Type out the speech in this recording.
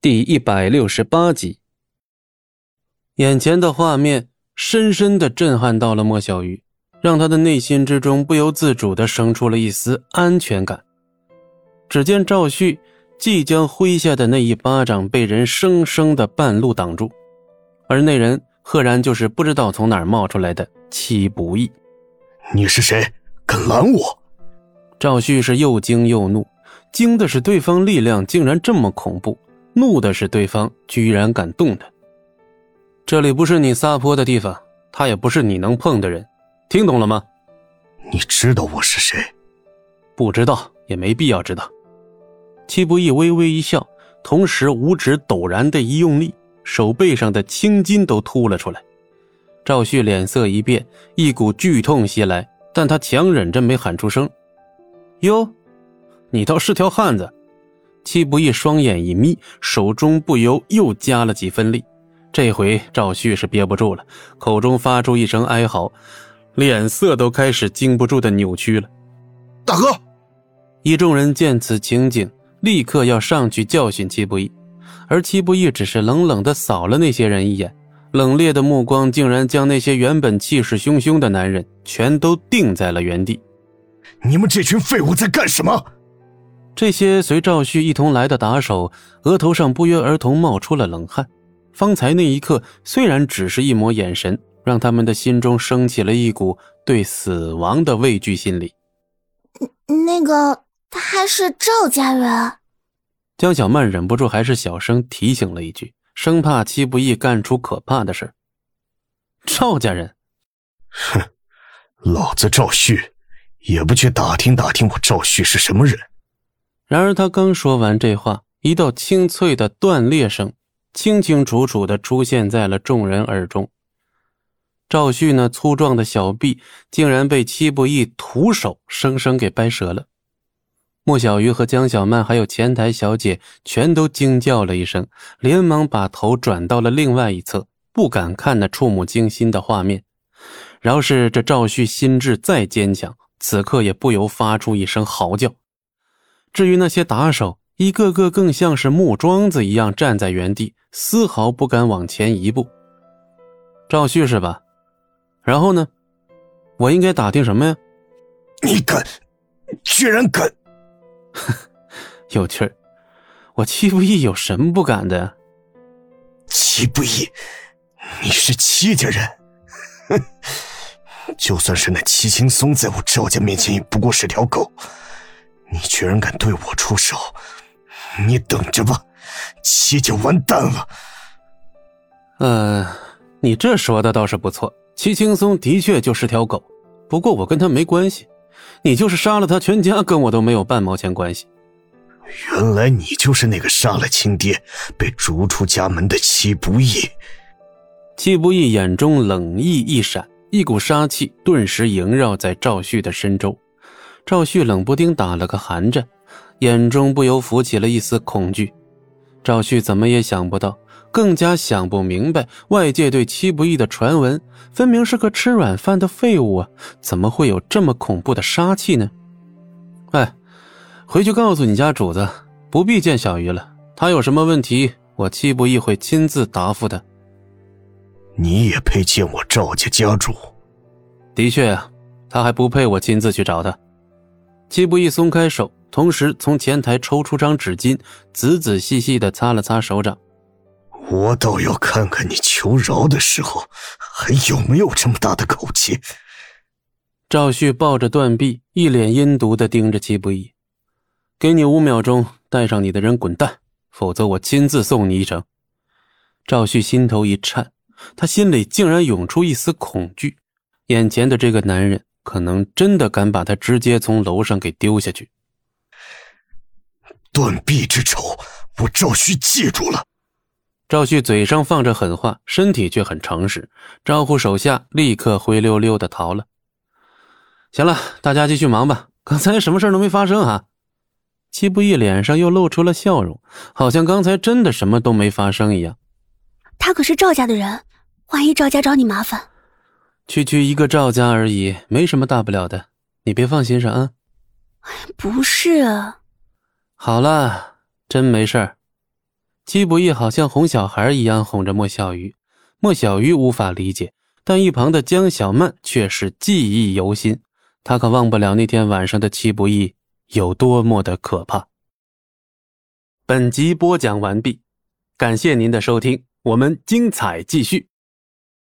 第一百六十八集，眼前的画面深深的震撼到了莫小鱼，让他的内心之中不由自主的生出了一丝安全感。只见赵旭即将挥下的那一巴掌被人生生的半路挡住，而那人赫然就是不知道从哪儿冒出来的戚不义。你是谁？敢拦我？赵旭是又惊又怒，惊的是对方力量竟然这么恐怖。怒的是对方居然敢动他。这里不是你撒泼的地方，他也不是你能碰的人，听懂了吗？你知道我是谁？不知道也没必要知道。戚不义微微一笑，同时五指陡然的一用力，手背上的青筋都凸了出来。赵旭脸色一变，一股剧痛袭来，但他强忍着没喊出声。哟，你倒是条汉子。戚不义双眼一眯，手中不由又加了几分力。这回赵旭是憋不住了，口中发出一声哀嚎，脸色都开始经不住的扭曲了。大哥，一众人见此情景，立刻要上去教训戚不义，而戚不义只是冷冷的扫了那些人一眼，冷冽的目光竟然将那些原本气势汹汹的男人全都定在了原地。你们这群废物在干什么？这些随赵旭一同来的打手，额头上不约而同冒出了冷汗。方才那一刻，虽然只是一抹眼神，让他们的心中升起了一股对死亡的畏惧心理。那个，他是赵家人。江小曼忍不住还是小声提醒了一句，生怕戚不义干出可怕的事赵家人，哼，老子赵旭也不去打听打听我赵旭是什么人。然而，他刚说完这话，一道清脆的断裂声清清楚楚地出现在了众人耳中。赵旭那粗壮的小臂竟然被戚不义徒手生生给掰折了。莫小鱼和江小曼还有前台小姐全都惊叫了一声，连忙把头转到了另外一侧，不敢看那触目惊心的画面。饶是这赵旭心智再坚强，此刻也不由发出一声嚎叫。至于那些打手，一个个更像是木桩子一样站在原地，丝毫不敢往前一步。赵旭是吧？然后呢？我应该打听什么呀？你敢，居然敢！有趣儿，我戚不义有什么不敢的？戚不义，你是戚家人，哼！就算是那戚青松在我赵家面前，也不过是条狗。你居然敢对我出手！你等着吧，七就完蛋了。嗯，你这说的倒是不错。齐青松的确就是条狗，不过我跟他没关系。你就是杀了他全家，跟我都没有半毛钱关系。原来你就是那个杀了亲爹、被逐出家门的戚不义。戚不义眼中冷意一闪，一股杀气顿时萦绕在赵旭的身周。赵旭冷不丁打了个寒颤，眼中不由浮起了一丝恐惧。赵旭怎么也想不到，更加想不明白，外界对戚不义的传闻，分明是个吃软饭的废物啊，怎么会有这么恐怖的杀气呢？哎，回去告诉你家主子，不必见小鱼了。他有什么问题，我戚不义会亲自答复的。你也配见我赵家家主？的确啊，他还不配我亲自去找他。戚不义松开手，同时从前台抽出张纸巾，仔仔细细的擦了擦手掌。我倒要看看你求饶的时候，还有没有这么大的口气。赵旭抱着断臂，一脸阴毒的盯着戚不义：“给你五秒钟，带上你的人滚蛋，否则我亲自送你一程。”赵旭心头一颤，他心里竟然涌出一丝恐惧，眼前的这个男人。可能真的敢把他直接从楼上给丢下去。断臂之仇，我赵旭记住了。赵旭嘴上放着狠话，身体却很诚实，招呼手下立刻灰溜溜的逃了。行了，大家继续忙吧。刚才什么事都没发生啊？戚不义脸上又露出了笑容，好像刚才真的什么都没发生一样。他可是赵家的人，万一赵家找你麻烦。区区一个赵家而已，没什么大不了的，你别放心上啊。不是啊。好了，真没事儿。戚不义好像哄小孩一样哄着莫小鱼，莫小鱼无法理解，但一旁的江小曼却是记忆犹新。她可忘不了那天晚上的戚不义有多么的可怕。本集播讲完毕，感谢您的收听，我们精彩继续。